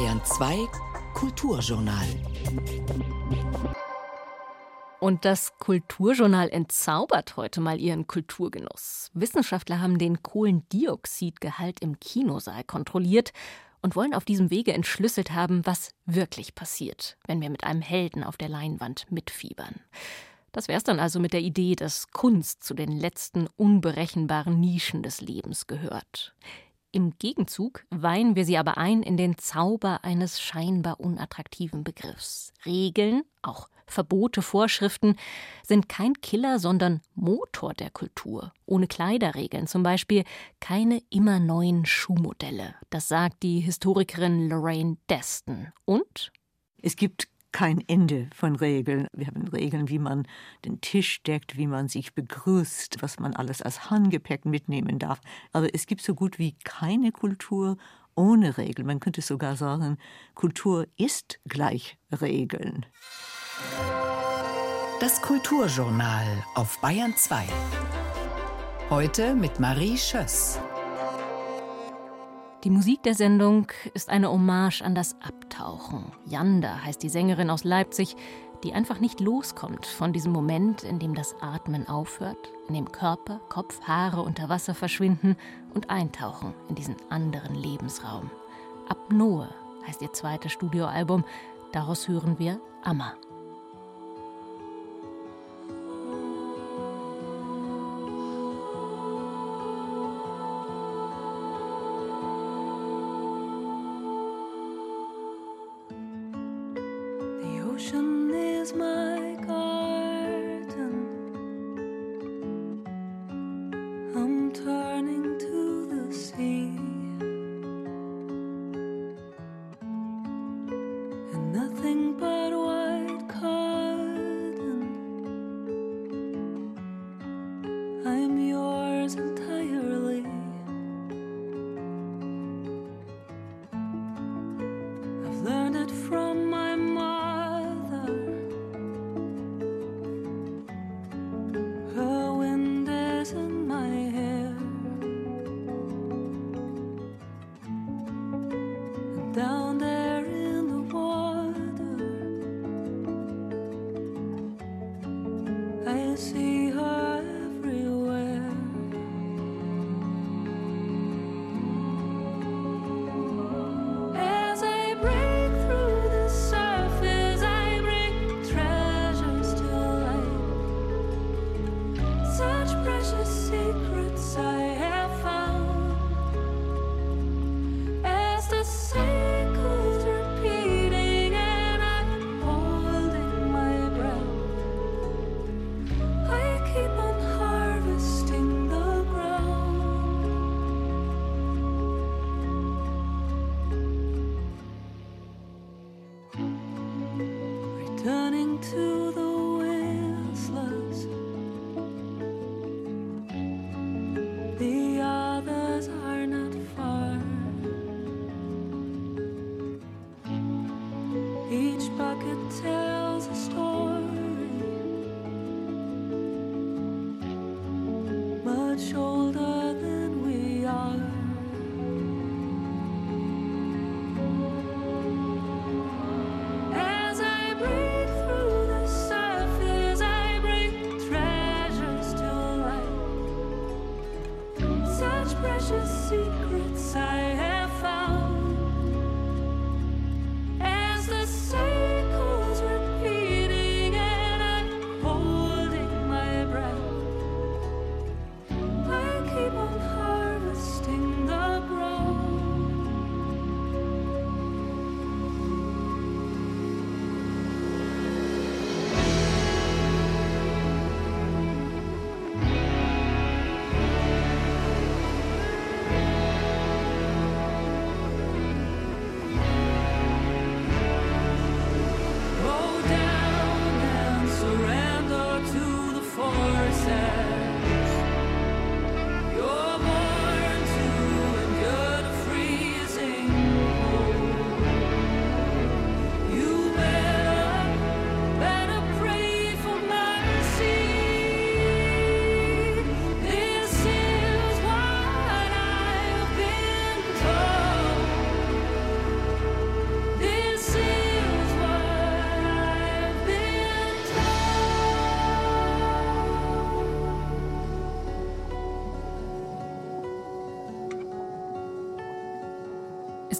Bayern 2 Kulturjournal. Und das Kulturjournal entzaubert heute mal ihren Kulturgenuss. Wissenschaftler haben den Kohlendioxidgehalt im Kinosaal kontrolliert und wollen auf diesem Wege entschlüsselt haben, was wirklich passiert, wenn wir mit einem Helden auf der Leinwand mitfiebern. Das wär's dann also mit der Idee, dass Kunst zu den letzten unberechenbaren Nischen des Lebens gehört. Im Gegenzug weihen wir sie aber ein in den Zauber eines scheinbar unattraktiven Begriffs. Regeln, auch Verbote, Vorschriften sind kein Killer, sondern Motor der Kultur. Ohne Kleiderregeln zum Beispiel keine immer neuen Schuhmodelle. Das sagt die Historikerin Lorraine Deston. Und? Es gibt kein Ende von Regeln. Wir haben Regeln, wie man den Tisch deckt, wie man sich begrüßt, was man alles als Handgepäck mitnehmen darf. Aber es gibt so gut wie keine Kultur ohne Regeln. Man könnte sogar sagen, Kultur ist gleich Regeln. Das Kulturjournal auf Bayern 2. Heute mit Marie Schöss. Die Musik der Sendung ist eine Hommage an das Abtauchen. Janda heißt die Sängerin aus Leipzig, die einfach nicht loskommt von diesem Moment, in dem das Atmen aufhört, in dem Körper, Kopf, Haare unter Wasser verschwinden und eintauchen in diesen anderen Lebensraum. Apnoe heißt ihr zweites Studioalbum. Daraus hören wir Amma. ocean is my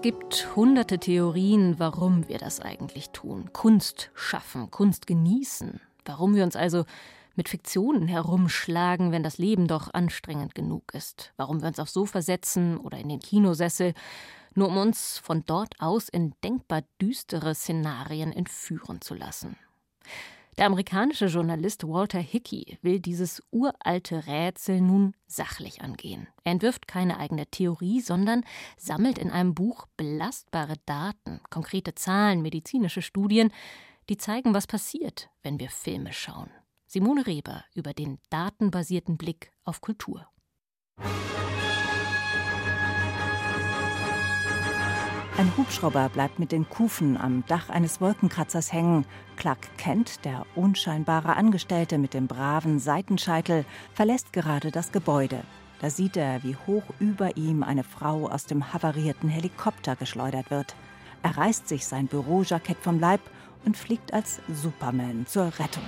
Es gibt hunderte Theorien, warum wir das eigentlich tun. Kunst schaffen, Kunst genießen. Warum wir uns also mit Fiktionen herumschlagen, wenn das Leben doch anstrengend genug ist. Warum wir uns aufs Sofa setzen oder in den Kinosessel, nur um uns von dort aus in denkbar düstere Szenarien entführen zu lassen. Der amerikanische Journalist Walter Hickey will dieses uralte Rätsel nun sachlich angehen. Er entwirft keine eigene Theorie, sondern sammelt in einem Buch belastbare Daten, konkrete Zahlen, medizinische Studien, die zeigen, was passiert, wenn wir Filme schauen. Simone Reber über den datenbasierten Blick auf Kultur. Ein Hubschrauber bleibt mit den Kufen am Dach eines Wolkenkratzers hängen. Clark Kent, der unscheinbare Angestellte mit dem braven Seitenscheitel, verlässt gerade das Gebäude. Da sieht er, wie hoch über ihm eine Frau aus dem havarierten Helikopter geschleudert wird. Er reißt sich sein Bürojackett vom Leib und fliegt als Superman zur Rettung.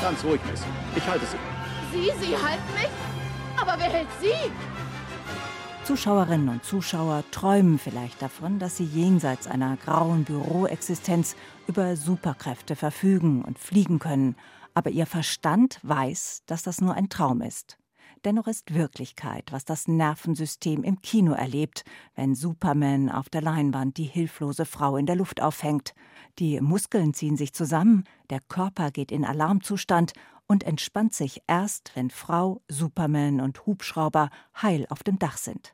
Ganz ruhig, Miss. Ich halte Sie. Sie, Sie halten mich? Aber wer hält Sie? Zuschauerinnen und Zuschauer träumen vielleicht davon, dass sie jenseits einer grauen Büroexistenz über Superkräfte verfügen und fliegen können, aber ihr Verstand weiß, dass das nur ein Traum ist. Dennoch ist Wirklichkeit, was das Nervensystem im Kino erlebt, wenn Superman auf der Leinwand die hilflose Frau in der Luft aufhängt. Die Muskeln ziehen sich zusammen, der Körper geht in Alarmzustand und entspannt sich erst, wenn Frau, Superman und Hubschrauber heil auf dem Dach sind.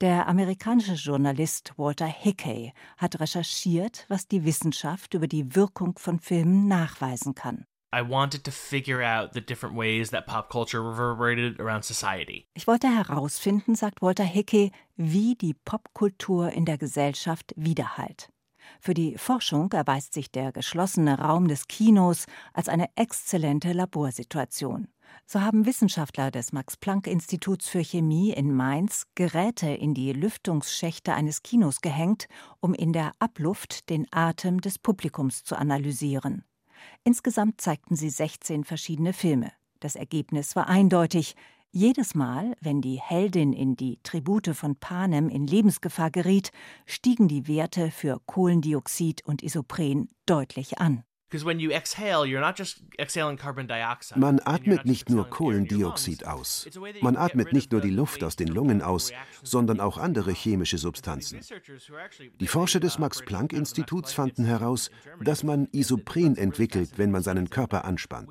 Der amerikanische Journalist Walter Hickey hat recherchiert, was die Wissenschaft über die Wirkung von Filmen nachweisen kann. I wanted to figure out the different ways that pop culture reverberated around society. Ich wollte herausfinden, sagt Walter Hickey, wie die Popkultur in der Gesellschaft widerhallt. Für die Forschung erweist sich der geschlossene Raum des Kinos als eine exzellente Laborsituation. So haben Wissenschaftler des Max-Planck-Instituts für Chemie in Mainz Geräte in die Lüftungsschächte eines Kinos gehängt, um in der Abluft den Atem des Publikums zu analysieren. Insgesamt zeigten sie 16 verschiedene Filme. Das Ergebnis war eindeutig. Jedes Mal, wenn die Heldin in die Tribute von Panem in Lebensgefahr geriet, stiegen die Werte für Kohlendioxid und Isopren deutlich an. Man atmet nicht nur Kohlendioxid aus. Man atmet nicht nur die Luft aus den Lungen aus, sondern auch andere chemische Substanzen. Die Forscher des Max-Planck-Instituts fanden heraus, dass man Isopren entwickelt, wenn man seinen Körper anspannt.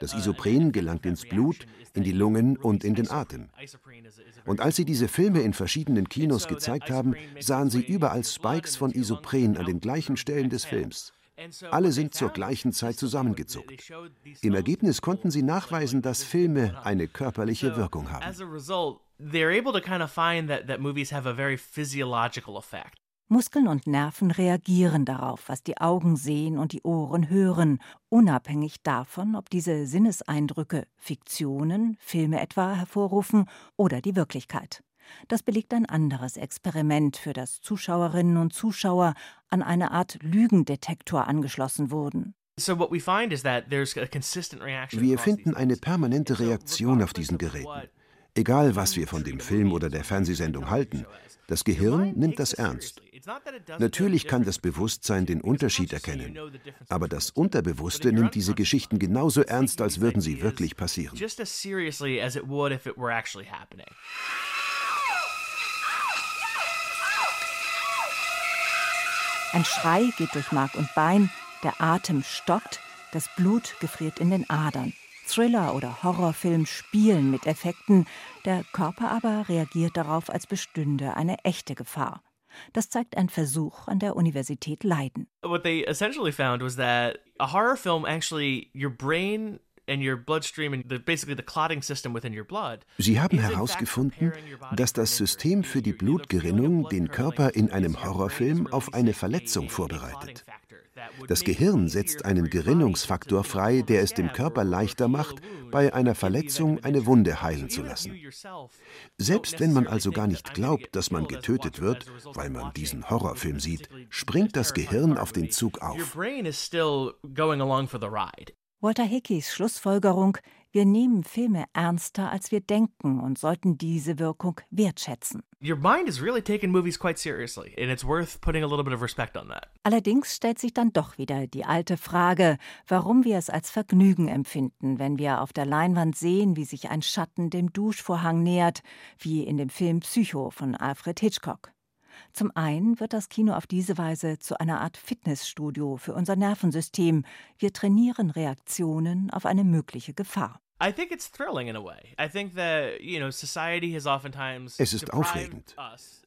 Das Isopren gelangt ins Blut, in die Lungen und in den Atem. Und als sie diese Filme in verschiedenen Kinos gezeigt haben, sahen sie überall Spikes von Isopren an den gleichen Stellen des Films. Alle sind zur gleichen Zeit zusammengezuckt. Im Ergebnis konnten sie nachweisen, dass Filme eine körperliche Wirkung haben. Muskeln und Nerven reagieren darauf, was die Augen sehen und die Ohren hören, unabhängig davon, ob diese Sinneseindrücke Fiktionen, Filme etwa hervorrufen oder die Wirklichkeit. Das belegt ein anderes Experiment, für das Zuschauerinnen und Zuschauer an eine Art Lügendetektor angeschlossen wurden. Wir finden eine permanente Reaktion auf diesen Geräten. Egal, was wir von dem Film oder der Fernsehsendung halten, das Gehirn nimmt das ernst. Natürlich kann das Bewusstsein den Unterschied erkennen, aber das Unterbewusste nimmt diese Geschichten genauso ernst, als würden sie wirklich passieren. Ein Schrei geht durch Mark und Bein, der Atem stockt, das Blut gefriert in den Adern. Thriller oder Horrorfilm spielen mit Effekten, der Körper aber reagiert darauf, als bestünde eine echte Gefahr. Das zeigt ein Versuch an der Universität Leiden. What they essentially found was that a horror film actually your brain Sie haben herausgefunden, dass das System für die Blutgerinnung den Körper in einem Horrorfilm auf eine Verletzung vorbereitet. Das Gehirn setzt einen Gerinnungsfaktor frei, der es dem Körper leichter macht, bei einer Verletzung eine Wunde heilen zu lassen. Selbst wenn man also gar nicht glaubt, dass man getötet wird, weil man diesen Horrorfilm sieht, springt das Gehirn auf den Zug auf. Walter Hickeys Schlussfolgerung, Wir nehmen Filme ernster, als wir denken und sollten diese Wirkung wertschätzen. Your mind is really taking movies quite seriously, and it's worth putting a little bit of respect on that. Allerdings stellt sich dann doch wieder die alte Frage, warum wir es als Vergnügen empfinden, wenn wir auf der Leinwand sehen, wie sich ein Schatten dem Duschvorhang nähert, wie in dem Film Psycho von Alfred Hitchcock. Zum einen wird das Kino auf diese Weise zu einer Art Fitnessstudio für unser Nervensystem. Wir trainieren Reaktionen auf eine mögliche Gefahr. Es ist aufregend.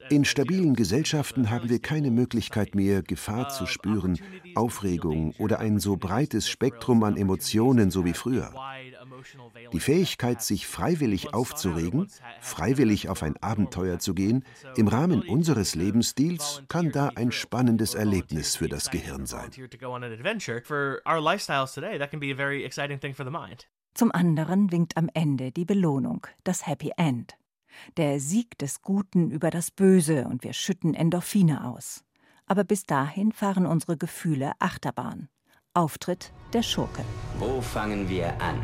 In stabilen Gesellschaften haben wir keine Möglichkeit mehr, Gefahr zu spüren, Aufregung oder ein so breites Spektrum an Emotionen so wie früher. Die Fähigkeit, sich freiwillig aufzuregen, freiwillig auf ein Abenteuer zu gehen, im Rahmen unseres Lebensstils, kann da ein spannendes Erlebnis für das Gehirn sein. Zum anderen winkt am Ende die Belohnung, das Happy End. Der Sieg des Guten über das Böse und wir schütten Endorphine aus. Aber bis dahin fahren unsere Gefühle Achterbahn. Auftritt der Schurke. Wo fangen wir an?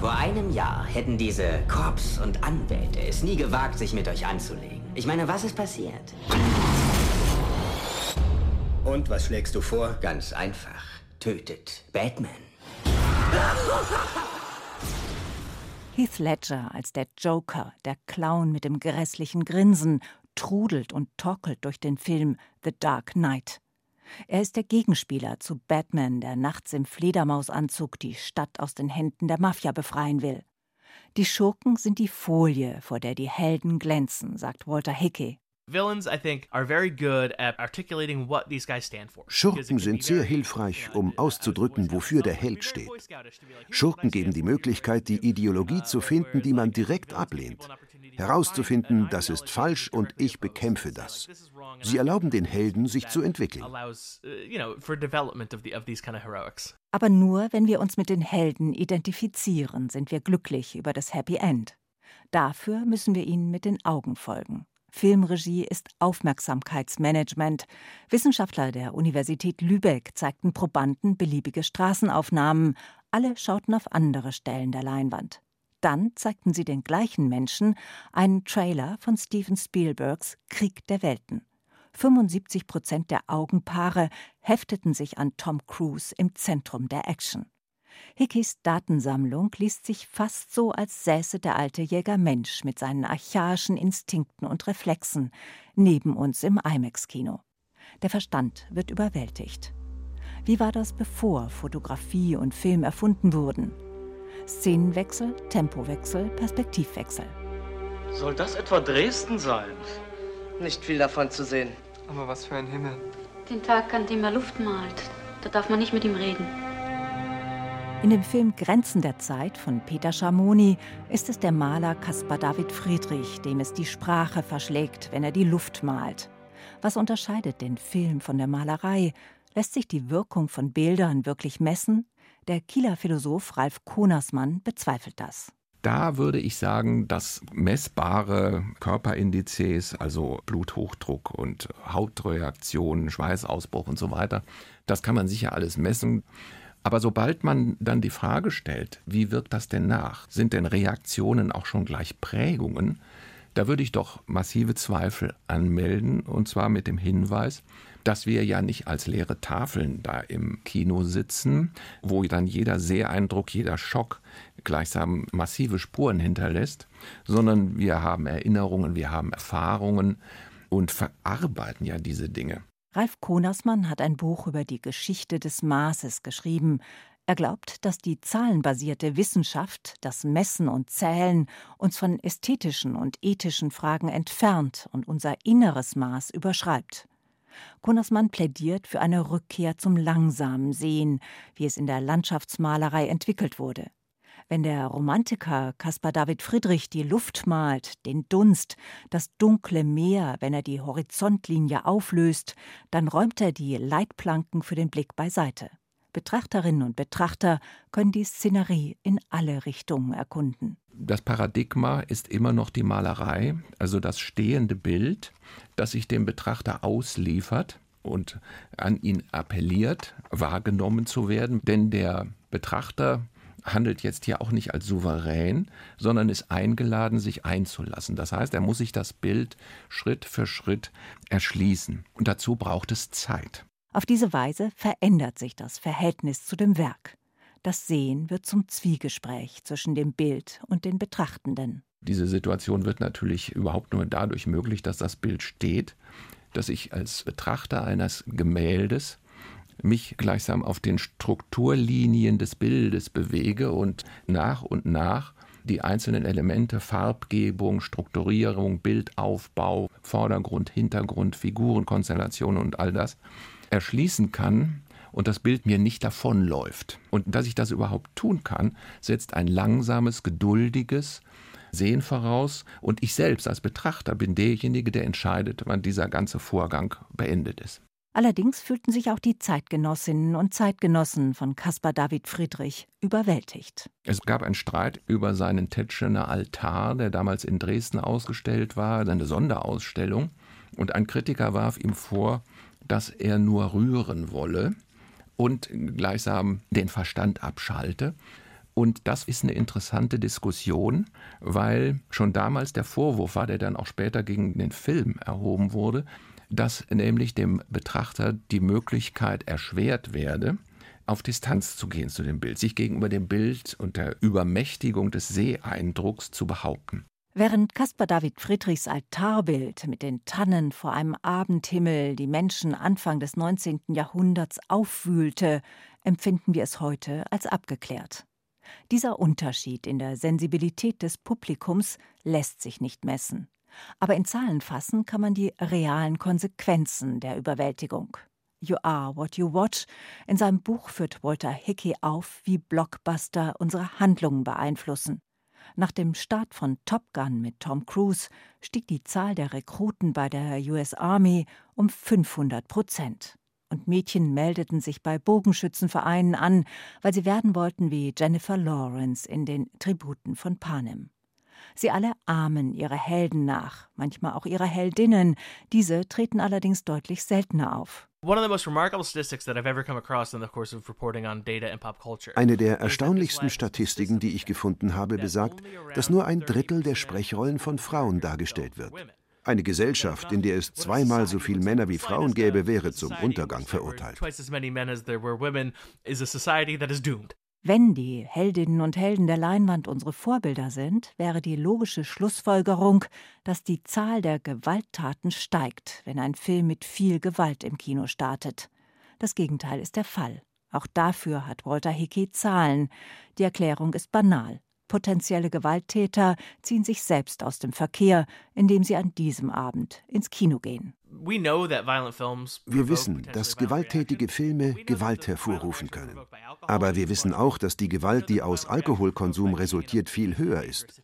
Vor einem Jahr hätten diese Korps und Anwälte es nie gewagt, sich mit euch anzulegen. Ich meine, was ist passiert? Und was schlägst du vor? Ganz einfach. Tötet Batman. Heath Ledger als der Joker, der Clown mit dem grässlichen Grinsen, trudelt und torkelt durch den Film The Dark Knight. Er ist der Gegenspieler zu Batman, der nachts im Fledermausanzug die Stadt aus den Händen der Mafia befreien will. Die Schurken sind die Folie, vor der die Helden glänzen, sagt Walter Hickey. Schurken sind sehr hilfreich, um auszudrücken, wofür der Held steht. Schurken geben die Möglichkeit, die Ideologie zu finden, die man direkt ablehnt. Herauszufinden, das ist falsch und ich bekämpfe das. Sie erlauben den Helden, sich zu entwickeln. Aber nur, wenn wir uns mit den Helden identifizieren, sind wir glücklich über das Happy End. Dafür müssen wir ihnen mit den Augen folgen. Filmregie ist Aufmerksamkeitsmanagement. Wissenschaftler der Universität Lübeck zeigten Probanden beliebige Straßenaufnahmen. Alle schauten auf andere Stellen der Leinwand. Dann zeigten sie den gleichen Menschen einen Trailer von Steven Spielbergs Krieg der Welten. 75 Prozent der Augenpaare hefteten sich an Tom Cruise im Zentrum der Action. Hickeys Datensammlung liest sich fast so, als säße der alte Jäger Mensch mit seinen archaischen Instinkten und Reflexen neben uns im IMAX-Kino. Der Verstand wird überwältigt. Wie war das, bevor Fotografie und Film erfunden wurden? Szenenwechsel, Tempowechsel, Perspektivwechsel. Soll das etwa Dresden sein? Nicht viel davon zu sehen. Aber was für ein Himmel. Den Tag, an dem er Luft malt, da darf man nicht mit ihm reden. In dem Film Grenzen der Zeit von Peter Schamoni ist es der Maler Caspar David Friedrich, dem es die Sprache verschlägt, wenn er die Luft malt. Was unterscheidet den Film von der Malerei? Lässt sich die Wirkung von Bildern wirklich messen? Der Kieler Philosoph Ralf Konersmann bezweifelt das. Da würde ich sagen, dass messbare Körperindizes, also Bluthochdruck und Hautreaktionen, Schweißausbruch und so weiter, das kann man sicher alles messen. Aber sobald man dann die Frage stellt, wie wirkt das denn nach? Sind denn Reaktionen auch schon gleich Prägungen? Da würde ich doch massive Zweifel anmelden, und zwar mit dem Hinweis, dass wir ja nicht als leere Tafeln da im Kino sitzen, wo dann jeder Seheindruck, jeder Schock gleichsam massive Spuren hinterlässt, sondern wir haben Erinnerungen, wir haben Erfahrungen und verarbeiten ja diese Dinge. Ralf Konersmann hat ein Buch über die Geschichte des Maßes geschrieben. Er glaubt, dass die zahlenbasierte Wissenschaft, das Messen und Zählen, uns von ästhetischen und ethischen Fragen entfernt und unser inneres Maß überschreibt. Konersmann plädiert für eine Rückkehr zum langsamen Sehen, wie es in der Landschaftsmalerei entwickelt wurde. Wenn der Romantiker Caspar David Friedrich die Luft malt, den Dunst, das dunkle Meer, wenn er die Horizontlinie auflöst, dann räumt er die Leitplanken für den Blick beiseite. Betrachterinnen und Betrachter können die Szenerie in alle Richtungen erkunden. Das Paradigma ist immer noch die Malerei, also das stehende Bild, das sich dem Betrachter ausliefert und an ihn appelliert, wahrgenommen zu werden. Denn der Betrachter handelt jetzt hier auch nicht als souverän, sondern ist eingeladen, sich einzulassen. Das heißt, er muss sich das Bild Schritt für Schritt erschließen. Und dazu braucht es Zeit. Auf diese Weise verändert sich das Verhältnis zu dem Werk. Das Sehen wird zum Zwiegespräch zwischen dem Bild und den Betrachtenden. Diese Situation wird natürlich überhaupt nur dadurch möglich, dass das Bild steht, dass ich als Betrachter eines Gemäldes mich gleichsam auf den Strukturlinien des Bildes bewege und nach und nach die einzelnen Elemente Farbgebung, Strukturierung, Bildaufbau, Vordergrund, Hintergrund, Figurenkonstellationen und all das erschließen kann und das Bild mir nicht davonläuft. Und dass ich das überhaupt tun kann, setzt ein langsames, geduldiges Sehen voraus und ich selbst als Betrachter bin derjenige, der entscheidet, wann dieser ganze Vorgang beendet ist. Allerdings fühlten sich auch die Zeitgenossinnen und Zeitgenossen von Caspar David Friedrich überwältigt. Es gab einen Streit über seinen Tetschener Altar, der damals in Dresden ausgestellt war, eine Sonderausstellung. Und ein Kritiker warf ihm vor, dass er nur rühren wolle und gleichsam den Verstand abschalte. Und das ist eine interessante Diskussion, weil schon damals der Vorwurf war, der dann auch später gegen den Film erhoben wurde, dass nämlich dem Betrachter die Möglichkeit erschwert werde, auf Distanz zu gehen zu dem Bild, sich gegenüber dem Bild und der Übermächtigung des Seeeindrucks zu behaupten. Während Caspar David Friedrichs Altarbild mit den Tannen vor einem Abendhimmel die Menschen Anfang des 19. Jahrhunderts aufwühlte, empfinden wir es heute als abgeklärt. Dieser Unterschied in der Sensibilität des Publikums lässt sich nicht messen. Aber in Zahlen fassen kann man die realen Konsequenzen der Überwältigung. You Are What You Watch. In seinem Buch führt Walter Hickey auf, wie Blockbuster unsere Handlungen beeinflussen. Nach dem Start von Top Gun mit Tom Cruise stieg die Zahl der Rekruten bei der US Army um 500 Prozent. Und Mädchen meldeten sich bei Bogenschützenvereinen an, weil sie werden wollten wie Jennifer Lawrence in den Tributen von Panem. Sie alle ahmen ihre Helden nach, manchmal auch ihre Heldinnen. Diese treten allerdings deutlich seltener auf. Eine der erstaunlichsten Statistiken, die ich gefunden habe, besagt, dass nur ein Drittel der Sprechrollen von Frauen dargestellt wird. Eine Gesellschaft, in der es zweimal so viele Männer wie Frauen gäbe, wäre zum Untergang verurteilt. Wenn die Heldinnen und Helden der Leinwand unsere Vorbilder sind, wäre die logische Schlussfolgerung, dass die Zahl der Gewalttaten steigt, wenn ein Film mit viel Gewalt im Kino startet. Das Gegenteil ist der Fall. Auch dafür hat Walter Hickey Zahlen. Die Erklärung ist banal. Potenzielle Gewalttäter ziehen sich selbst aus dem Verkehr, indem sie an diesem Abend ins Kino gehen. Wir wissen, dass gewalttätige Filme Gewalt hervorrufen können. Aber wir wissen auch, dass die Gewalt, die aus Alkoholkonsum resultiert, viel höher ist.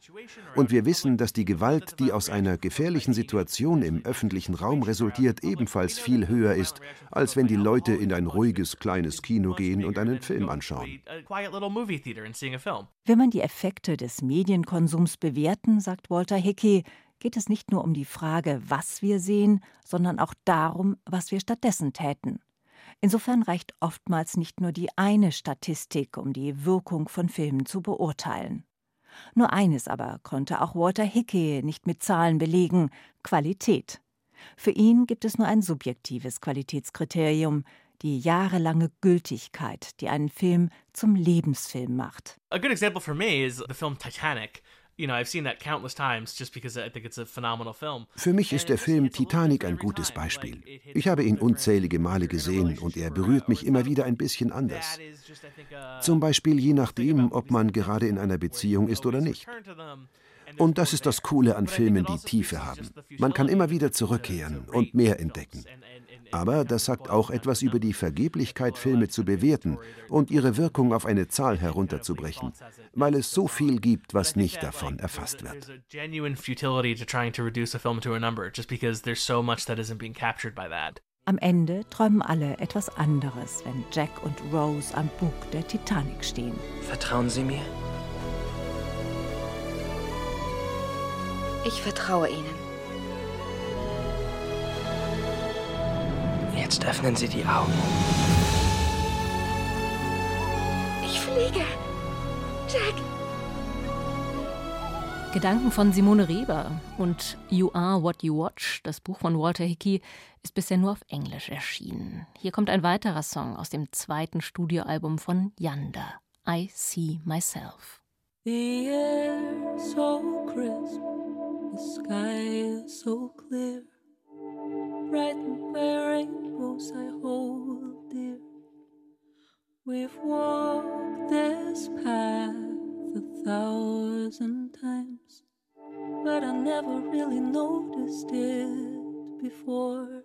Und wir wissen, dass die Gewalt, die aus einer gefährlichen Situation im öffentlichen Raum resultiert, ebenfalls viel höher ist, als wenn die Leute in ein ruhiges kleines Kino gehen und einen Film anschauen. Wenn man die Effekte des Medienkonsums bewerten, sagt Walter Hickey, geht es nicht nur um die Frage, was wir sehen, sondern auch darum, was wir stattdessen täten. Insofern reicht oftmals nicht nur die eine Statistik, um die Wirkung von Filmen zu beurteilen. Nur eines aber konnte auch Walter Hickey nicht mit Zahlen belegen Qualität. Für ihn gibt es nur ein subjektives Qualitätskriterium, die jahrelange Gültigkeit, die einen Film zum Lebensfilm macht. A good example for me is the film Titanic. Für mich ist der Film Titanic ein gutes Beispiel. Ich habe ihn unzählige Male gesehen und er berührt mich immer wieder ein bisschen anders. Zum Beispiel je nachdem, ob man gerade in einer Beziehung ist oder nicht. Und das ist das Coole an Filmen, die Tiefe haben. Man kann immer wieder zurückkehren und mehr entdecken. Aber das sagt auch etwas über die Vergeblichkeit, Filme zu bewerten und ihre Wirkung auf eine Zahl herunterzubrechen, weil es so viel gibt, was nicht davon erfasst wird. Am Ende träumen alle etwas anderes, wenn Jack und Rose am Bug der Titanic stehen. Vertrauen Sie mir? Ich vertraue Ihnen. Jetzt öffnen Sie die Augen. Ich fliege. Jack! Gedanken von Simone Reber und You Are What You Watch, das Buch von Walter Hickey, ist bisher nur auf Englisch erschienen. Hier kommt ein weiterer Song aus dem zweiten Studioalbum von Yanda, I See Myself. The air so crisp, the sky is so clear, brightened by rainbows I hold dear. We've walked this path a thousand times, but I never really noticed it before.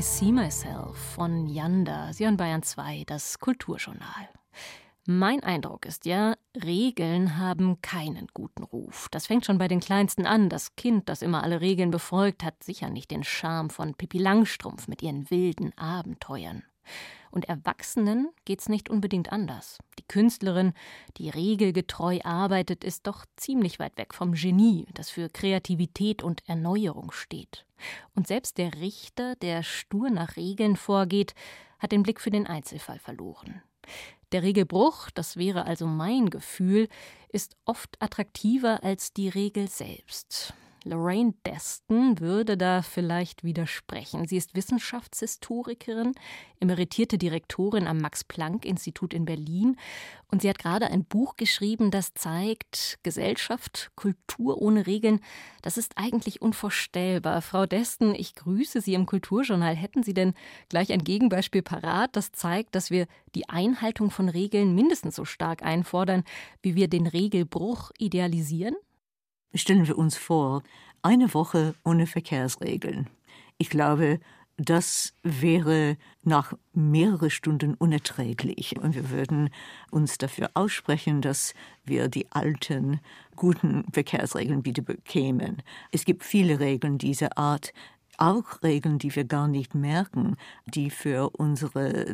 I See Myself von Yanda. Hören Bayern 2, das Kulturjournal. Mein Eindruck ist ja, Regeln haben keinen guten Ruf. Das fängt schon bei den Kleinsten an. Das Kind, das immer alle Regeln befolgt, hat sicher nicht den Charme von Pippi Langstrumpf mit ihren wilden Abenteuern. Und Erwachsenen geht's nicht unbedingt anders. Die Künstlerin, die regelgetreu arbeitet, ist doch ziemlich weit weg vom Genie, das für Kreativität und Erneuerung steht. Und selbst der Richter, der stur nach Regeln vorgeht, hat den Blick für den Einzelfall verloren. Der Regelbruch, das wäre also mein Gefühl, ist oft attraktiver als die Regel selbst. Lorraine Deston würde da vielleicht widersprechen. Sie ist Wissenschaftshistorikerin, emeritierte Direktorin am Max-Planck-Institut in Berlin und sie hat gerade ein Buch geschrieben, das zeigt, Gesellschaft, Kultur ohne Regeln, das ist eigentlich unvorstellbar. Frau Deston, ich grüße Sie im Kulturjournal. Hätten Sie denn gleich ein Gegenbeispiel parat, das zeigt, dass wir die Einhaltung von Regeln mindestens so stark einfordern, wie wir den Regelbruch idealisieren? Stellen wir uns vor, eine Woche ohne Verkehrsregeln. Ich glaube, das wäre nach mehreren Stunden unerträglich. Und wir würden uns dafür aussprechen, dass wir die alten, guten Verkehrsregeln wieder bekämen. Es gibt viele Regeln dieser Art, auch Regeln, die wir gar nicht merken, die für unser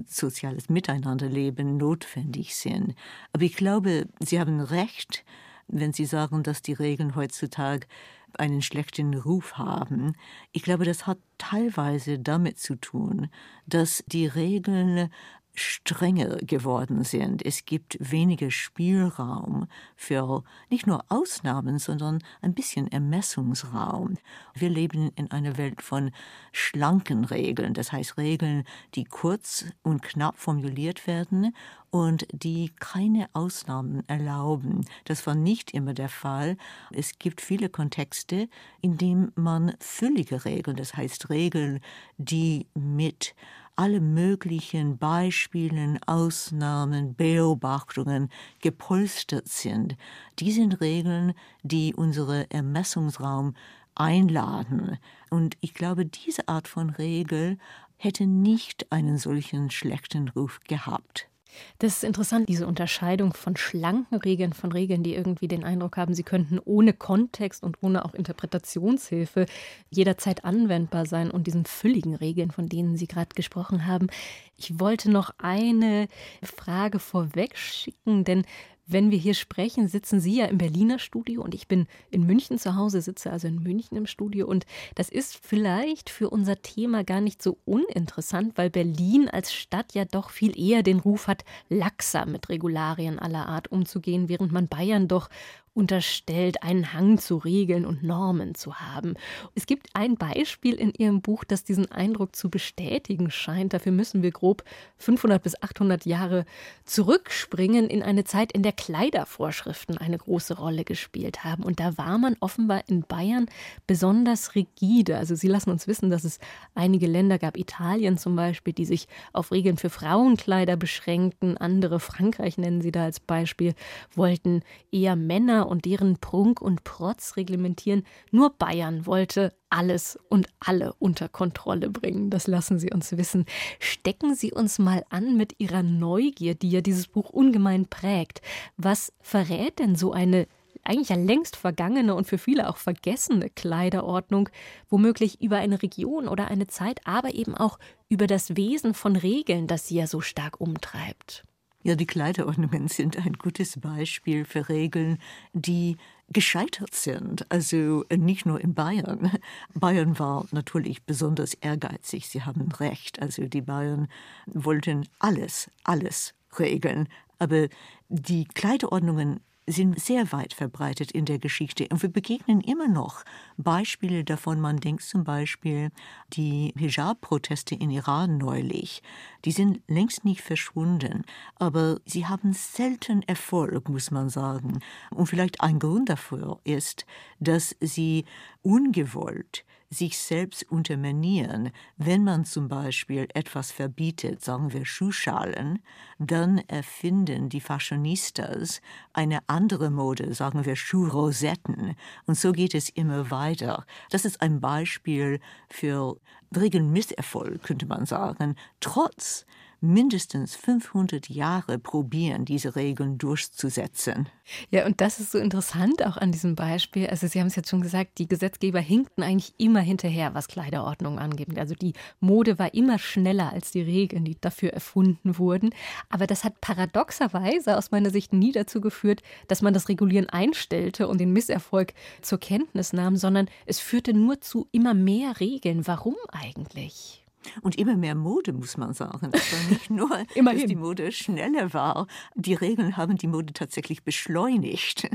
soziales Miteinanderleben notwendig sind. Aber ich glaube, Sie haben recht, wenn Sie sagen, dass die Regeln heutzutage einen schlechten Ruf haben. Ich glaube, das hat teilweise damit zu tun, dass die Regeln strenger geworden sind. Es gibt weniger Spielraum für nicht nur Ausnahmen, sondern ein bisschen Ermessungsraum. Wir leben in einer Welt von schlanken Regeln, das heißt Regeln, die kurz und knapp formuliert werden und die keine Ausnahmen erlauben. Das war nicht immer der Fall. Es gibt viele Kontexte, in denen man füllige Regeln, das heißt Regeln, die mit alle möglichen Beispielen, Ausnahmen, Beobachtungen gepolstert sind. Die sind Regeln, die unseren Ermessungsraum einladen. Und ich glaube, diese Art von Regel hätte nicht einen solchen schlechten Ruf gehabt. Das ist interessant, diese Unterscheidung von schlanken Regeln, von Regeln, die irgendwie den Eindruck haben, sie könnten ohne Kontext und ohne auch Interpretationshilfe jederzeit anwendbar sein und diesen fülligen Regeln, von denen Sie gerade gesprochen haben. Ich wollte noch eine Frage vorweg schicken, denn wenn wir hier sprechen, sitzen Sie ja im Berliner Studio und ich bin in München zu Hause, sitze also in München im Studio. Und das ist vielleicht für unser Thema gar nicht so uninteressant, weil Berlin als Stadt ja doch viel eher den Ruf hat, laxer mit Regularien aller Art umzugehen, während man Bayern doch unterstellt, einen Hang zu Regeln und Normen zu haben. Es gibt ein Beispiel in Ihrem Buch, das diesen Eindruck zu bestätigen scheint. Dafür müssen wir grob 500 bis 800 Jahre zurückspringen in eine Zeit, in der Kleidervorschriften eine große Rolle gespielt haben. Und da war man offenbar in Bayern besonders rigide. Also Sie lassen uns wissen, dass es einige Länder gab, Italien zum Beispiel, die sich auf Regeln für Frauenkleider beschränkten. Andere, Frankreich nennen Sie da als Beispiel, wollten eher Männer und deren Prunk und Protz reglementieren. Nur Bayern wollte alles und alle unter Kontrolle bringen. Das lassen Sie uns wissen. Stecken Sie uns mal an mit Ihrer Neugier, die ja dieses Buch ungemein prägt. Was verrät denn so eine eigentlich ja längst vergangene und für viele auch vergessene Kleiderordnung, womöglich über eine Region oder eine Zeit, aber eben auch über das Wesen von Regeln, das sie ja so stark umtreibt. Ja, die Kleiderordnungen sind ein gutes Beispiel für Regeln, die gescheitert sind. Also nicht nur in Bayern. Bayern war natürlich besonders ehrgeizig. Sie haben recht. Also die Bayern wollten alles, alles regeln. Aber die Kleiderordnungen sind sehr weit verbreitet in der Geschichte. Und wir begegnen immer noch Beispiele davon. Man denkt zum Beispiel die Hijab-Proteste in Iran neulich. Die sind längst nicht verschwunden, aber sie haben selten Erfolg, muss man sagen. Und vielleicht ein Grund dafür ist, dass sie ungewollt sich selbst unterminieren. Wenn man zum Beispiel etwas verbietet, sagen wir Schuhschalen, dann erfinden die Fashionistas eine andere Mode, sagen wir Schuhrosetten. Und so geht es immer weiter. Das ist ein Beispiel für Regelmisserfolg, könnte man sagen, trotz mindestens 500 Jahre probieren, diese Regeln durchzusetzen. Ja, und das ist so interessant auch an diesem Beispiel. Also Sie haben es jetzt schon gesagt, die Gesetzgeber hinkten eigentlich immer hinterher, was Kleiderordnung angeht. Also die Mode war immer schneller als die Regeln, die dafür erfunden wurden. Aber das hat paradoxerweise aus meiner Sicht nie dazu geführt, dass man das Regulieren einstellte und den Misserfolg zur Kenntnis nahm, sondern es führte nur zu immer mehr Regeln. Warum eigentlich? Und immer mehr Mode, muss man sagen. War nicht nur, dass Immerhin. die Mode schneller war. Die Regeln haben die Mode tatsächlich beschleunigt.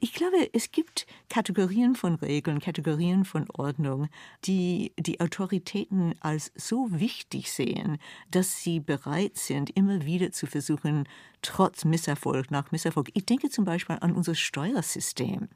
Ich glaube, es gibt Kategorien von Regeln, Kategorien von Ordnung, die die Autoritäten als so wichtig sehen, dass sie bereit sind, immer wieder zu versuchen, trotz Misserfolg nach Misserfolg. Ich denke zum Beispiel an unser Steuersystem.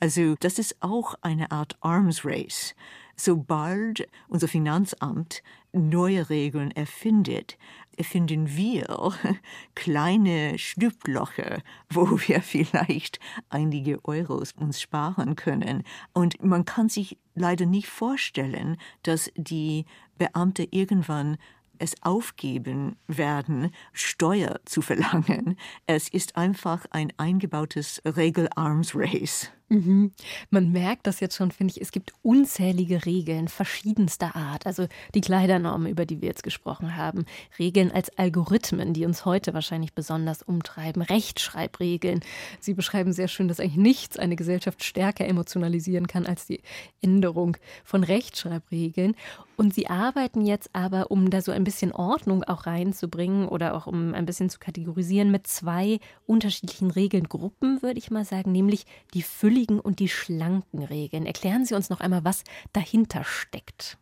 Also das ist auch eine Art Arms Race. Sobald unser Finanzamt neue Regeln erfindet, erfinden wir kleine Schlupflöcher, wo wir vielleicht einige Euros uns sparen können. Und man kann sich leider nicht vorstellen, dass die Beamte irgendwann es aufgeben werden, Steuer zu verlangen. Es ist einfach ein eingebautes Regel-Arms-Race. Mhm. Man merkt das jetzt schon, finde ich. Es gibt unzählige Regeln verschiedenster Art. Also die Kleidernormen, über die wir jetzt gesprochen haben. Regeln als Algorithmen, die uns heute wahrscheinlich besonders umtreiben. Rechtschreibregeln. Sie beschreiben sehr schön, dass eigentlich nichts eine Gesellschaft stärker emotionalisieren kann als die Änderung von Rechtschreibregeln. Und Sie arbeiten jetzt aber, um da so ein bisschen Ordnung auch reinzubringen oder auch um ein bisschen zu kategorisieren, mit zwei unterschiedlichen Regelngruppen, würde ich mal sagen, nämlich die fülligen und die schlanken Regeln. Erklären Sie uns noch einmal, was dahinter steckt.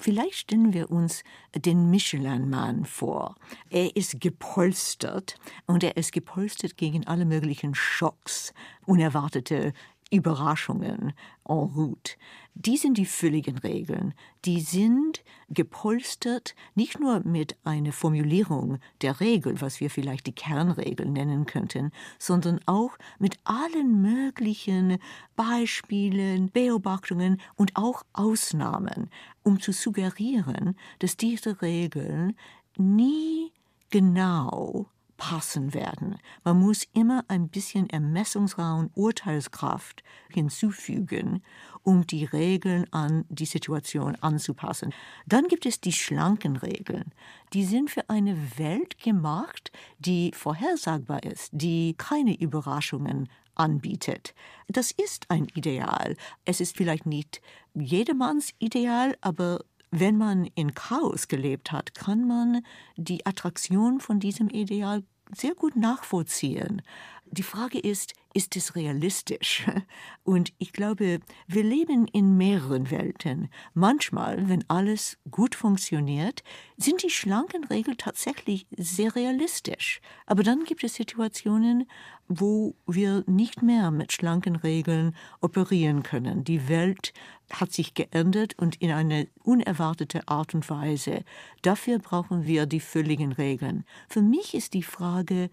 Vielleicht stellen wir uns den Michelin-Mann vor. Er ist gepolstert und er ist gepolstert gegen alle möglichen Schocks, unerwartete Überraschungen en route. Die sind die fülligen Regeln. Die sind gepolstert nicht nur mit einer Formulierung der Regel, was wir vielleicht die Kernregel nennen könnten, sondern auch mit allen möglichen Beispielen, Beobachtungen und auch Ausnahmen, um zu suggerieren, dass diese Regeln nie genau passen werden. Man muss immer ein bisschen Ermessungsraum, Urteilskraft hinzufügen, um die Regeln an die Situation anzupassen. Dann gibt es die schlanken Regeln. Die sind für eine Welt gemacht, die vorhersagbar ist, die keine Überraschungen anbietet. Das ist ein Ideal. Es ist vielleicht nicht jedermanns Ideal, aber wenn man in Chaos gelebt hat, kann man die Attraktion von diesem Ideal sehr gut nachvollziehen. Die Frage ist, ist es realistisch? Und ich glaube, wir leben in mehreren Welten. Manchmal, wenn alles gut funktioniert, sind die schlanken Regeln tatsächlich sehr realistisch. Aber dann gibt es Situationen, wo wir nicht mehr mit schlanken Regeln operieren können. Die Welt hat sich geändert und in eine unerwartete Art und Weise. Dafür brauchen wir die völligen Regeln. Für mich ist die Frage,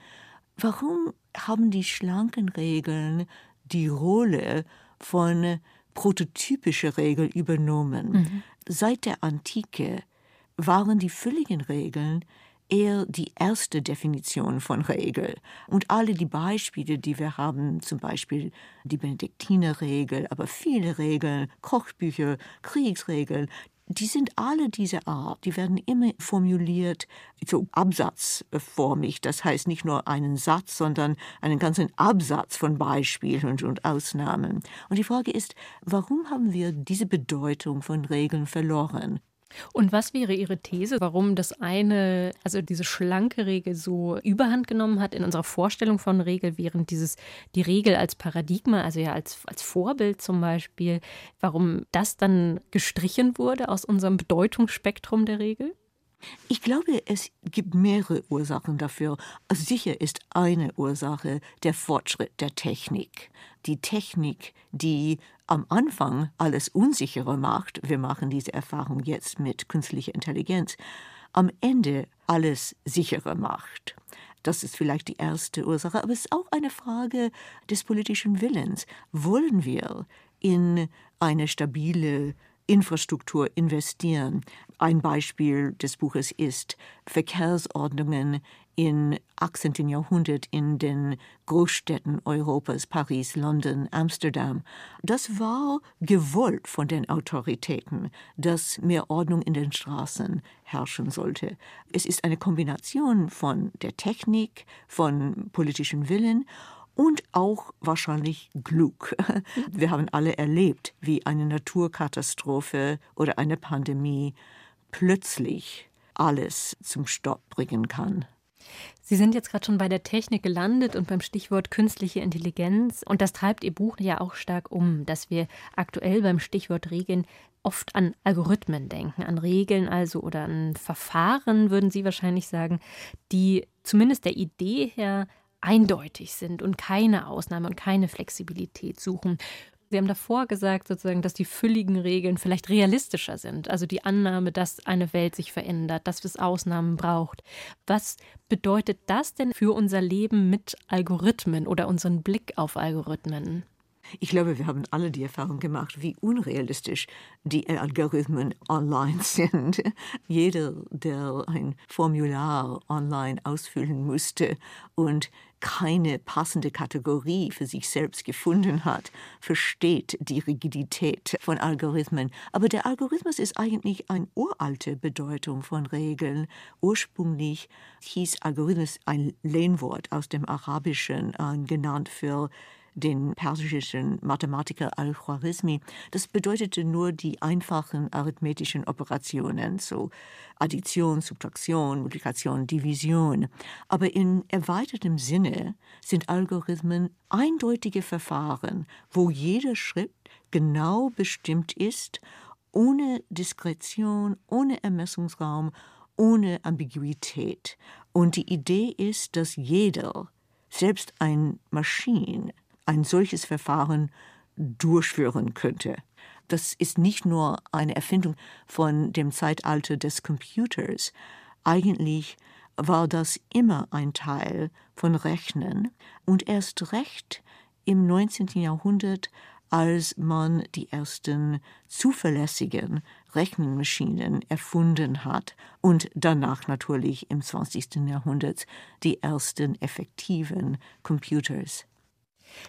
warum haben die schlanken Regeln die Rolle von prototypischer Regel übernommen? Mhm. Seit der Antike waren die völligen Regeln eher die erste Definition von Regel. Und alle die Beispiele, die wir haben, zum Beispiel die Benediktinerregel, aber viele Regeln, Kochbücher, Kriegsregeln, die sind alle dieser Art. Die werden immer formuliert, so absatzformig. Das heißt nicht nur einen Satz, sondern einen ganzen Absatz von Beispielen und, und Ausnahmen. Und die Frage ist, warum haben wir diese Bedeutung von Regeln verloren? Und was wäre Ihre These, warum das eine, also diese schlanke Regel so überhand genommen hat in unserer Vorstellung von Regel, während dieses, die Regel als Paradigma, also ja als, als Vorbild zum Beispiel, warum das dann gestrichen wurde aus unserem Bedeutungsspektrum der Regel? Ich glaube, es gibt mehrere Ursachen dafür. Also sicher ist eine Ursache der Fortschritt der Technik. Die Technik, die am Anfang alles unsicherer macht, wir machen diese Erfahrung jetzt mit künstlicher Intelligenz, am Ende alles sicherer macht. Das ist vielleicht die erste Ursache, aber es ist auch eine Frage des politischen Willens. Wollen wir in eine stabile Infrastruktur investieren. Ein Beispiel des Buches ist Verkehrsordnungen im 18. Jahrhundert in den Großstädten Europas, Paris, London, Amsterdam. Das war gewollt von den Autoritäten, dass mehr Ordnung in den Straßen herrschen sollte. Es ist eine Kombination von der Technik, von politischem Willen und auch wahrscheinlich Glück. Wir haben alle erlebt, wie eine Naturkatastrophe oder eine Pandemie plötzlich alles zum Stopp bringen kann. Sie sind jetzt gerade schon bei der Technik gelandet und beim Stichwort künstliche Intelligenz. Und das treibt Ihr Buch ja auch stark um, dass wir aktuell beim Stichwort Regeln oft an Algorithmen denken, an Regeln also oder an Verfahren, würden Sie wahrscheinlich sagen, die zumindest der Idee her eindeutig sind und keine Ausnahme und keine Flexibilität suchen. Sie haben davor gesagt, sozusagen, dass die fülligen Regeln vielleicht realistischer sind. Also die Annahme, dass eine Welt sich verändert, dass es Ausnahmen braucht. Was bedeutet das denn für unser Leben mit Algorithmen oder unseren Blick auf Algorithmen? Ich glaube, wir haben alle die Erfahrung gemacht, wie unrealistisch die Algorithmen online sind. Jeder, der ein Formular online ausfüllen musste und keine passende Kategorie für sich selbst gefunden hat, versteht die Rigidität von Algorithmen. Aber der Algorithmus ist eigentlich eine uralte Bedeutung von Regeln. Ursprünglich hieß Algorithmus ein Lehnwort aus dem Arabischen, äh, genannt für den persischen Mathematiker Al-Khwarizmi. Das bedeutete nur die einfachen arithmetischen Operationen, so Addition, Subtraktion, Multiplikation, Division. Aber in erweitertem Sinne sind Algorithmen eindeutige Verfahren, wo jeder Schritt genau bestimmt ist, ohne Diskretion, ohne Ermessungsraum, ohne Ambiguität. Und die Idee ist, dass jeder, selbst ein Maschine, ein solches Verfahren durchführen könnte. Das ist nicht nur eine Erfindung von dem Zeitalter des Computers. Eigentlich war das immer ein Teil von Rechnen und erst recht im 19. Jahrhundert, als man die ersten zuverlässigen Rechenmaschinen erfunden hat und danach natürlich im 20. Jahrhundert die ersten effektiven Computers.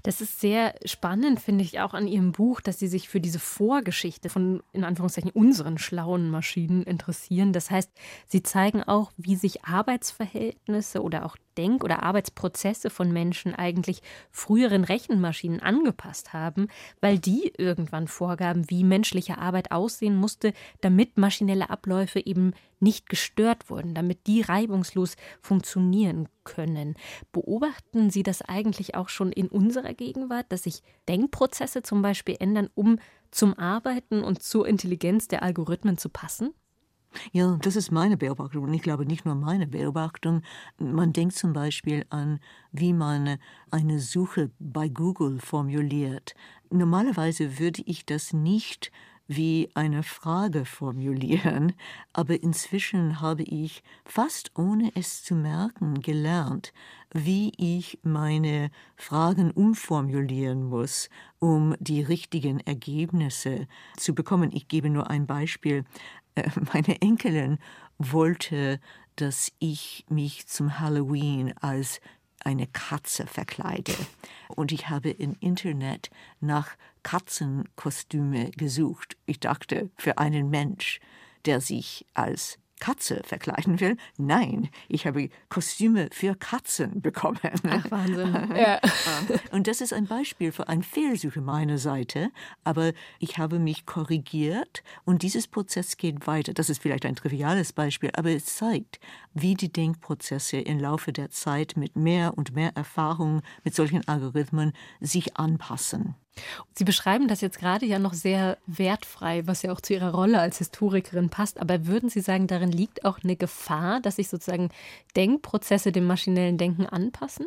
Das ist sehr spannend, finde ich, auch an Ihrem Buch, dass Sie sich für diese Vorgeschichte von, in Anführungszeichen, unseren schlauen Maschinen interessieren. Das heißt, Sie zeigen auch, wie sich Arbeitsverhältnisse oder auch Denk- oder Arbeitsprozesse von Menschen eigentlich früheren Rechenmaschinen angepasst haben, weil die irgendwann vorgaben, wie menschliche Arbeit aussehen musste, damit maschinelle Abläufe eben nicht gestört wurden, damit die reibungslos funktionieren können. Beobachten Sie das eigentlich auch schon in unserer Gegenwart, dass sich Denkprozesse zum Beispiel ändern, um zum Arbeiten und zur Intelligenz der Algorithmen zu passen? Ja, das ist meine Beobachtung und ich glaube nicht nur meine Beobachtung. Man denkt zum Beispiel an, wie man eine Suche bei Google formuliert. Normalerweise würde ich das nicht wie eine Frage formulieren, aber inzwischen habe ich, fast ohne es zu merken, gelernt, wie ich meine Fragen umformulieren muss, um die richtigen Ergebnisse zu bekommen. Ich gebe nur ein Beispiel. Meine Enkelin wollte, dass ich mich zum Halloween als eine Katze verkleide. Und ich habe im Internet nach Katzenkostüme gesucht. Ich dachte, für einen Mensch, der sich als Katze verkleiden will. Nein, ich habe Kostüme für Katzen bekommen. Ach, Wahnsinn. ja. Und das ist ein Beispiel für eine Fehlsuche meiner Seite, aber ich habe mich korrigiert und dieses Prozess geht weiter. Das ist vielleicht ein triviales Beispiel, aber es zeigt, wie die Denkprozesse im Laufe der Zeit mit mehr und mehr Erfahrung mit solchen Algorithmen sich anpassen. Sie beschreiben das jetzt gerade ja noch sehr wertfrei, was ja auch zu Ihrer Rolle als Historikerin passt. Aber würden Sie sagen, darin liegt auch eine Gefahr, dass sich sozusagen Denkprozesse dem maschinellen Denken anpassen?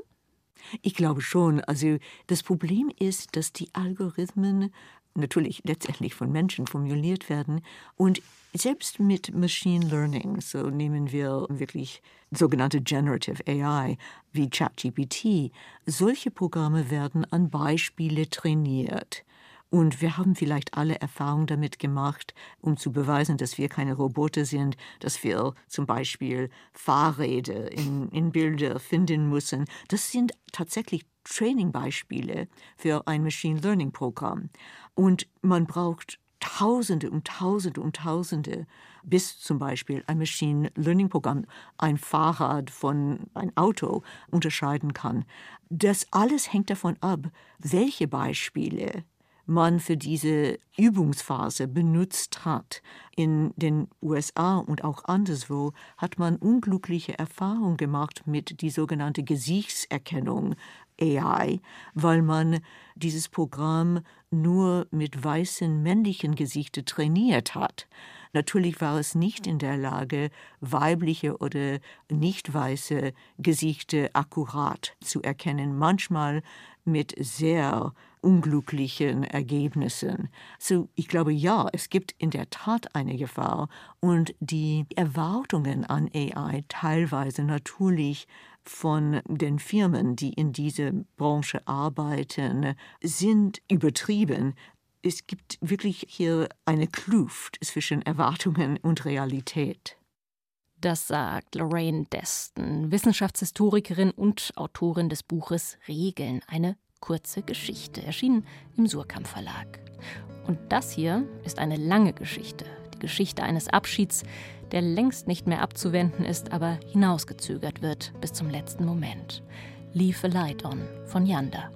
Ich glaube schon. Also das Problem ist, dass die Algorithmen natürlich letztendlich von Menschen formuliert werden und selbst mit Machine Learning, so nehmen wir wirklich sogenannte Generative AI wie ChatGPT, solche Programme werden an Beispiele trainiert. Und wir haben vielleicht alle Erfahrung damit gemacht, um zu beweisen, dass wir keine Roboter sind, dass wir zum Beispiel Fahrräder in, in Bilder finden müssen. Das sind tatsächlich Training-Beispiele für ein Machine Learning-Programm. Und man braucht Tausende und Tausende und Tausende, bis zum Beispiel ein Machine Learning Programm ein Fahrrad von ein Auto unterscheiden kann. Das alles hängt davon ab, welche Beispiele man für diese Übungsphase benutzt hat. In den USA und auch anderswo hat man unglückliche Erfahrungen gemacht mit die sogenannte Gesichtserkennung AI, weil man dieses Programm nur mit weißen männlichen Gesichtern trainiert hat. Natürlich war es nicht in der Lage, weibliche oder nicht weiße Gesichter akkurat zu erkennen, manchmal mit sehr unglücklichen Ergebnissen. So, ich glaube, ja, es gibt in der Tat eine Gefahr und die Erwartungen an AI teilweise natürlich von den Firmen, die in dieser Branche arbeiten, sind übertrieben es gibt wirklich hier eine Kluft zwischen Erwartungen und Realität. Das sagt Lorraine Deston, Wissenschaftshistorikerin und Autorin des Buches Regeln, eine kurze Geschichte, erschienen im Surkamp Verlag. Und das hier ist eine lange Geschichte, Geschichte eines Abschieds, der längst nicht mehr abzuwenden ist, aber hinausgezögert wird bis zum letzten Moment. Leave a Light On von Yanda.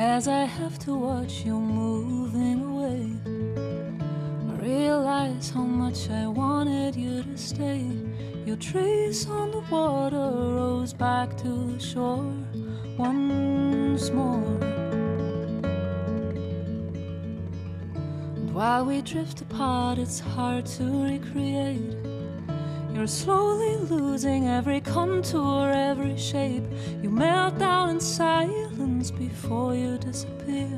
As I have to watch you moving away, I realize how much I wanted you to stay. Your trace on the water rose back to the shore once more. While we drift apart, it's hard to recreate. You're slowly losing every contour, every shape. You melt down in silence before you disappear.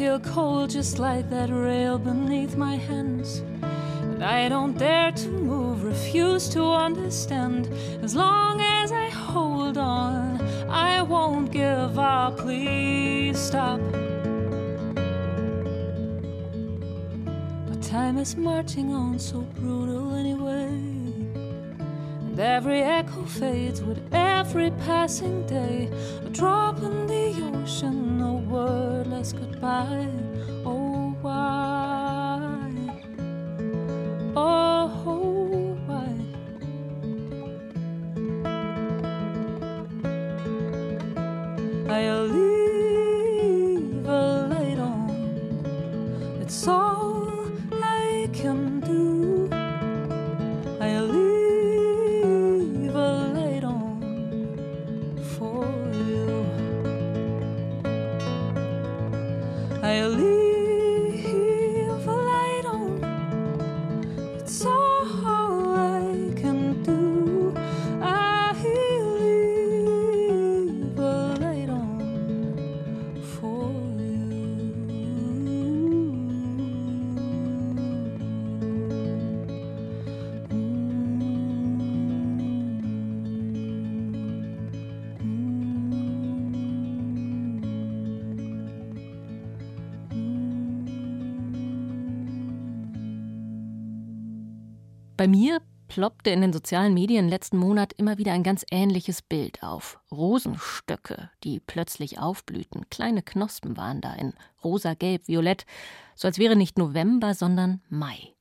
Feel cold just like that rail beneath my hands. And I don't dare to move, refuse to understand. As long as I hold on, I won't give up. Please stop. But time is marching on so brutal anyway. And every echo fades with every passing day. A drop in us goodbye. Bei mir ploppte in den sozialen Medien letzten Monat immer wieder ein ganz ähnliches Bild auf. Rosenstöcke, die plötzlich aufblühten. Kleine Knospen waren da in rosa, gelb, violett, so als wäre nicht November, sondern Mai.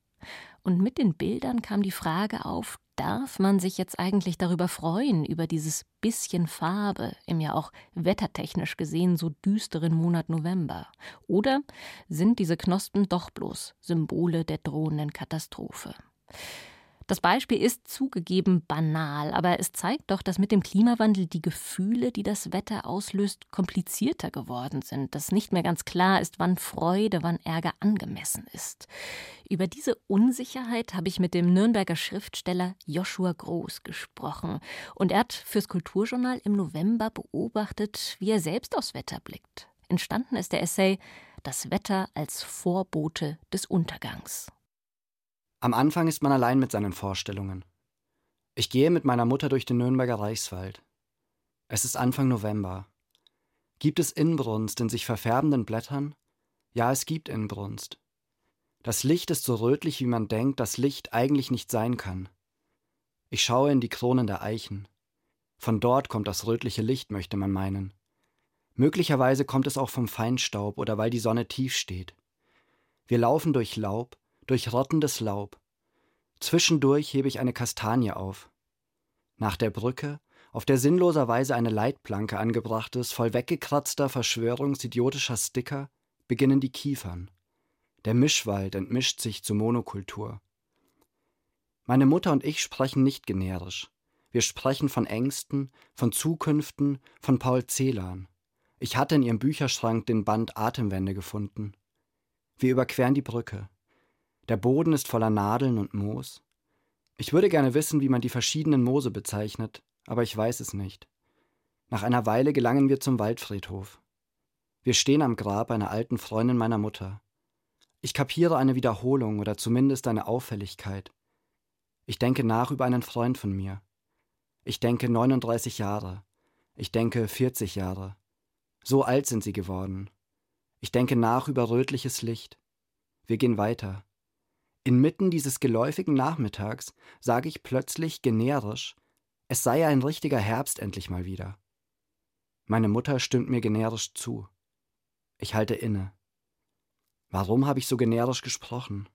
Und mit den Bildern kam die Frage auf, darf man sich jetzt eigentlich darüber freuen, über dieses bisschen Farbe im ja auch wettertechnisch gesehen so düsteren Monat November? Oder sind diese Knospen doch bloß Symbole der drohenden Katastrophe? Das Beispiel ist zugegeben banal, aber es zeigt doch, dass mit dem Klimawandel die Gefühle, die das Wetter auslöst, komplizierter geworden sind, dass nicht mehr ganz klar ist, wann Freude, wann Ärger angemessen ist. Über diese Unsicherheit habe ich mit dem Nürnberger Schriftsteller Joshua Groß gesprochen. Und er hat fürs Kulturjournal im November beobachtet, wie er selbst aufs Wetter blickt. Entstanden ist der Essay Das Wetter als Vorbote des Untergangs. Am Anfang ist man allein mit seinen Vorstellungen. Ich gehe mit meiner Mutter durch den Nürnberger Reichswald. Es ist Anfang November. Gibt es Inbrunst in sich verfärbenden Blättern? Ja, es gibt Inbrunst. Das Licht ist so rötlich, wie man denkt, dass Licht eigentlich nicht sein kann. Ich schaue in die Kronen der Eichen. Von dort kommt das rötliche Licht, möchte man meinen. Möglicherweise kommt es auch vom Feinstaub oder weil die Sonne tief steht. Wir laufen durch Laub, durch rottendes Laub, Zwischendurch hebe ich eine Kastanie auf. Nach der Brücke, auf der sinnloserweise eine Leitplanke angebracht ist, voll weggekratzter, verschwörungsidiotischer Sticker, beginnen die Kiefern. Der Mischwald entmischt sich zur Monokultur. Meine Mutter und ich sprechen nicht generisch. Wir sprechen von Ängsten, von Zukünften, von Paul Celan. Ich hatte in ihrem Bücherschrank den Band Atemwände gefunden. Wir überqueren die Brücke. Der Boden ist voller Nadeln und Moos. Ich würde gerne wissen, wie man die verschiedenen Moose bezeichnet, aber ich weiß es nicht. Nach einer Weile gelangen wir zum Waldfriedhof. Wir stehen am Grab einer alten Freundin meiner Mutter. Ich kapiere eine Wiederholung oder zumindest eine Auffälligkeit. Ich denke nach über einen Freund von mir. Ich denke 39 Jahre. Ich denke 40 Jahre. So alt sind sie geworden. Ich denke nach über rötliches Licht. Wir gehen weiter. Inmitten dieses geläufigen Nachmittags sage ich plötzlich generisch, es sei ein richtiger Herbst endlich mal wieder. Meine Mutter stimmt mir generisch zu. Ich halte inne. Warum habe ich so generisch gesprochen?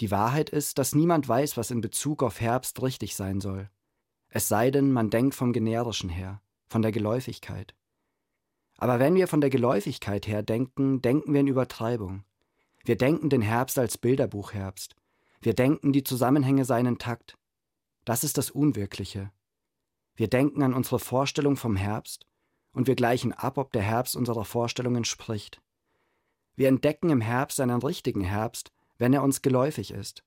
Die Wahrheit ist, dass niemand weiß, was in Bezug auf Herbst richtig sein soll. Es sei denn, man denkt vom Generischen her, von der Geläufigkeit. Aber wenn wir von der Geläufigkeit her denken, denken wir in Übertreibung. Wir denken den Herbst als Bilderbuchherbst. Wir denken, die Zusammenhänge seien intakt. Das ist das Unwirkliche. Wir denken an unsere Vorstellung vom Herbst und wir gleichen ab, ob der Herbst unserer Vorstellung entspricht. Wir entdecken im Herbst einen richtigen Herbst, wenn er uns geläufig ist.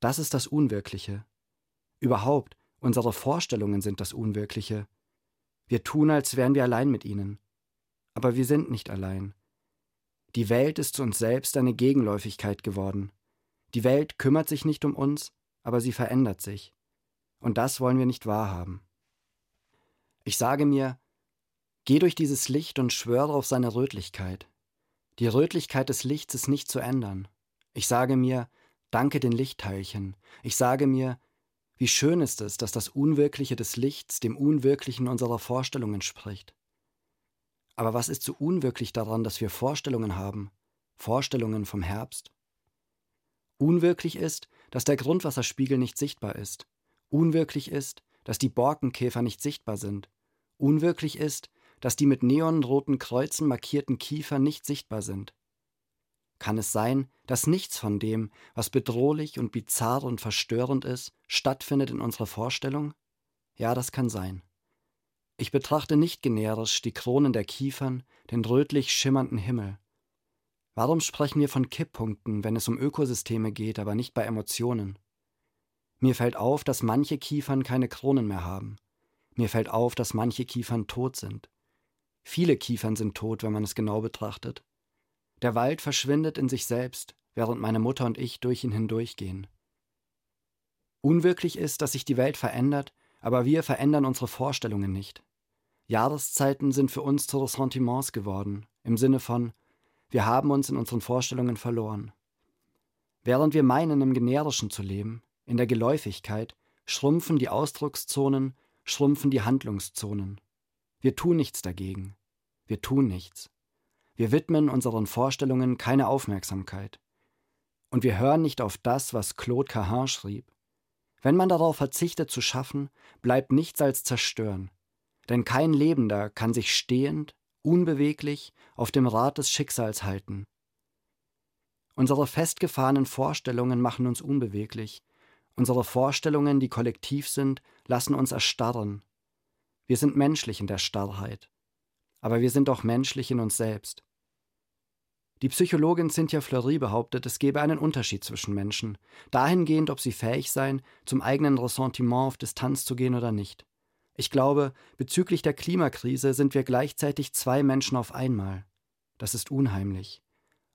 Das ist das Unwirkliche. Überhaupt, unsere Vorstellungen sind das Unwirkliche. Wir tun, als wären wir allein mit ihnen. Aber wir sind nicht allein. Die Welt ist zu uns selbst eine Gegenläufigkeit geworden. Die Welt kümmert sich nicht um uns, aber sie verändert sich. Und das wollen wir nicht wahrhaben. Ich sage mir, geh durch dieses Licht und schwöre auf seine Rötlichkeit. Die Rötlichkeit des Lichts ist nicht zu ändern. Ich sage mir, danke den Lichtteilchen. Ich sage mir, wie schön ist es, dass das Unwirkliche des Lichts dem Unwirklichen unserer Vorstellung entspricht. Aber was ist so unwirklich daran, dass wir Vorstellungen haben? Vorstellungen vom Herbst? Unwirklich ist, dass der Grundwasserspiegel nicht sichtbar ist. Unwirklich ist, dass die Borkenkäfer nicht sichtbar sind. Unwirklich ist, dass die mit neonroten Kreuzen markierten Kiefer nicht sichtbar sind. Kann es sein, dass nichts von dem, was bedrohlich und bizarr und verstörend ist, stattfindet in unserer Vorstellung? Ja, das kann sein. Ich betrachte nicht generisch die Kronen der Kiefern, den rötlich schimmernden Himmel. Warum sprechen wir von Kipppunkten, wenn es um Ökosysteme geht, aber nicht bei Emotionen? Mir fällt auf, dass manche Kiefern keine Kronen mehr haben. Mir fällt auf, dass manche Kiefern tot sind. Viele Kiefern sind tot, wenn man es genau betrachtet. Der Wald verschwindet in sich selbst, während meine Mutter und ich durch ihn hindurchgehen. Unwirklich ist, dass sich die Welt verändert, aber wir verändern unsere Vorstellungen nicht. Jahreszeiten sind für uns zu Ressentiments geworden, im Sinne von, wir haben uns in unseren Vorstellungen verloren. Während wir meinen, im Generischen zu leben, in der Geläufigkeit, schrumpfen die Ausdruckszonen, schrumpfen die Handlungszonen. Wir tun nichts dagegen. Wir tun nichts. Wir widmen unseren Vorstellungen keine Aufmerksamkeit. Und wir hören nicht auf das, was Claude Cahin schrieb. Wenn man darauf verzichtet zu schaffen, bleibt nichts als zerstören, denn kein Lebender kann sich stehend, unbeweglich auf dem Rad des Schicksals halten. Unsere festgefahrenen Vorstellungen machen uns unbeweglich. Unsere Vorstellungen, die kollektiv sind, lassen uns erstarren. Wir sind menschlich in der Starrheit. Aber wir sind auch menschlich in uns selbst. Die Psychologin Cynthia Fleury behauptet, es gebe einen Unterschied zwischen Menschen, dahingehend, ob sie fähig seien, zum eigenen Ressentiment auf Distanz zu gehen oder nicht. Ich glaube, bezüglich der Klimakrise sind wir gleichzeitig zwei Menschen auf einmal. Das ist unheimlich.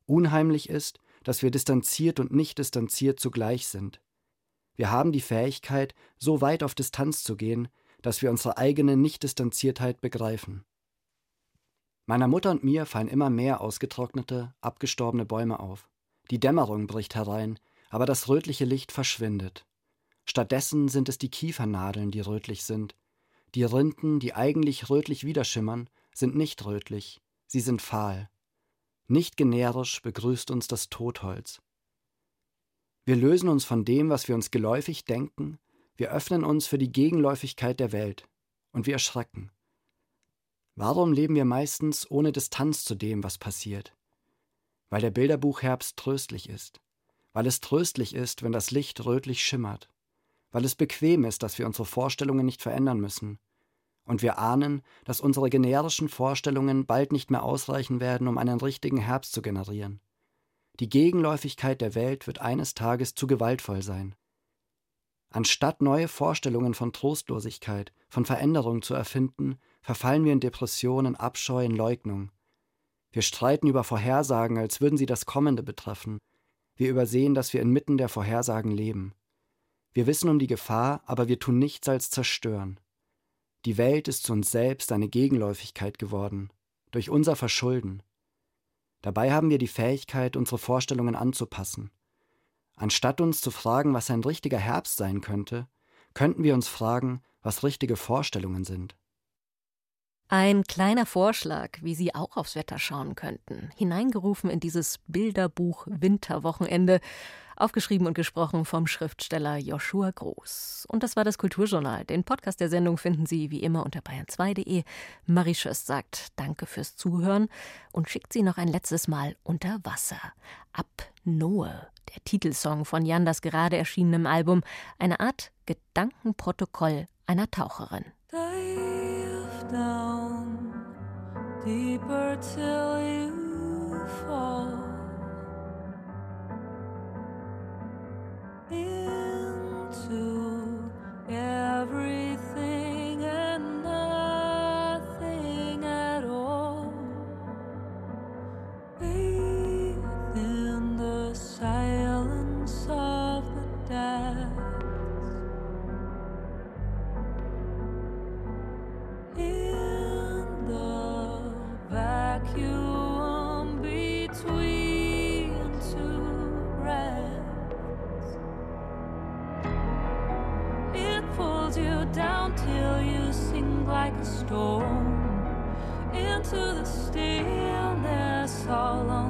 Unheimlich ist, dass wir distanziert und nicht distanziert zugleich sind. Wir haben die Fähigkeit, so weit auf Distanz zu gehen, dass wir unsere eigene Nichtdistanziertheit begreifen. Meiner Mutter und mir fallen immer mehr ausgetrocknete, abgestorbene Bäume auf. Die Dämmerung bricht herein, aber das rötliche Licht verschwindet. Stattdessen sind es die Kiefernadeln, die rötlich sind. Die Rinden, die eigentlich rötlich widerschimmern, sind nicht rötlich, sie sind fahl. Nicht generisch begrüßt uns das Totholz. Wir lösen uns von dem, was wir uns geläufig denken, wir öffnen uns für die Gegenläufigkeit der Welt und wir erschrecken. Warum leben wir meistens ohne Distanz zu dem, was passiert? Weil der Bilderbuchherbst tröstlich ist, weil es tröstlich ist, wenn das Licht rötlich schimmert, weil es bequem ist, dass wir unsere Vorstellungen nicht verändern müssen, und wir ahnen, dass unsere generischen Vorstellungen bald nicht mehr ausreichen werden, um einen richtigen Herbst zu generieren. Die Gegenläufigkeit der Welt wird eines Tages zu gewaltvoll sein. Anstatt neue Vorstellungen von Trostlosigkeit, von Veränderung zu erfinden, verfallen wir in Depressionen, Abscheu, in Leugnung. Wir streiten über Vorhersagen, als würden sie das Kommende betreffen. Wir übersehen, dass wir inmitten der Vorhersagen leben. Wir wissen um die Gefahr, aber wir tun nichts als zerstören. Die Welt ist zu uns selbst eine Gegenläufigkeit geworden, durch unser Verschulden. Dabei haben wir die Fähigkeit, unsere Vorstellungen anzupassen. Anstatt uns zu fragen, was ein richtiger Herbst sein könnte, könnten wir uns fragen, was richtige Vorstellungen sind. Ein kleiner Vorschlag, wie Sie auch aufs Wetter schauen könnten, hineingerufen in dieses Bilderbuch Winterwochenende, aufgeschrieben und gesprochen vom Schriftsteller Joshua Groß. Und das war das Kulturjournal. Den Podcast der Sendung finden Sie wie immer unter bayern2.de. Marie Schöss sagt Danke fürs Zuhören und schickt Sie noch ein letztes Mal unter Wasser. Ab Noe, der Titelsong von Jan das gerade erschienenem Album, eine Art Gedankenprotokoll einer Taucherin. Dive down deeper till you fall into. Into the stillness all on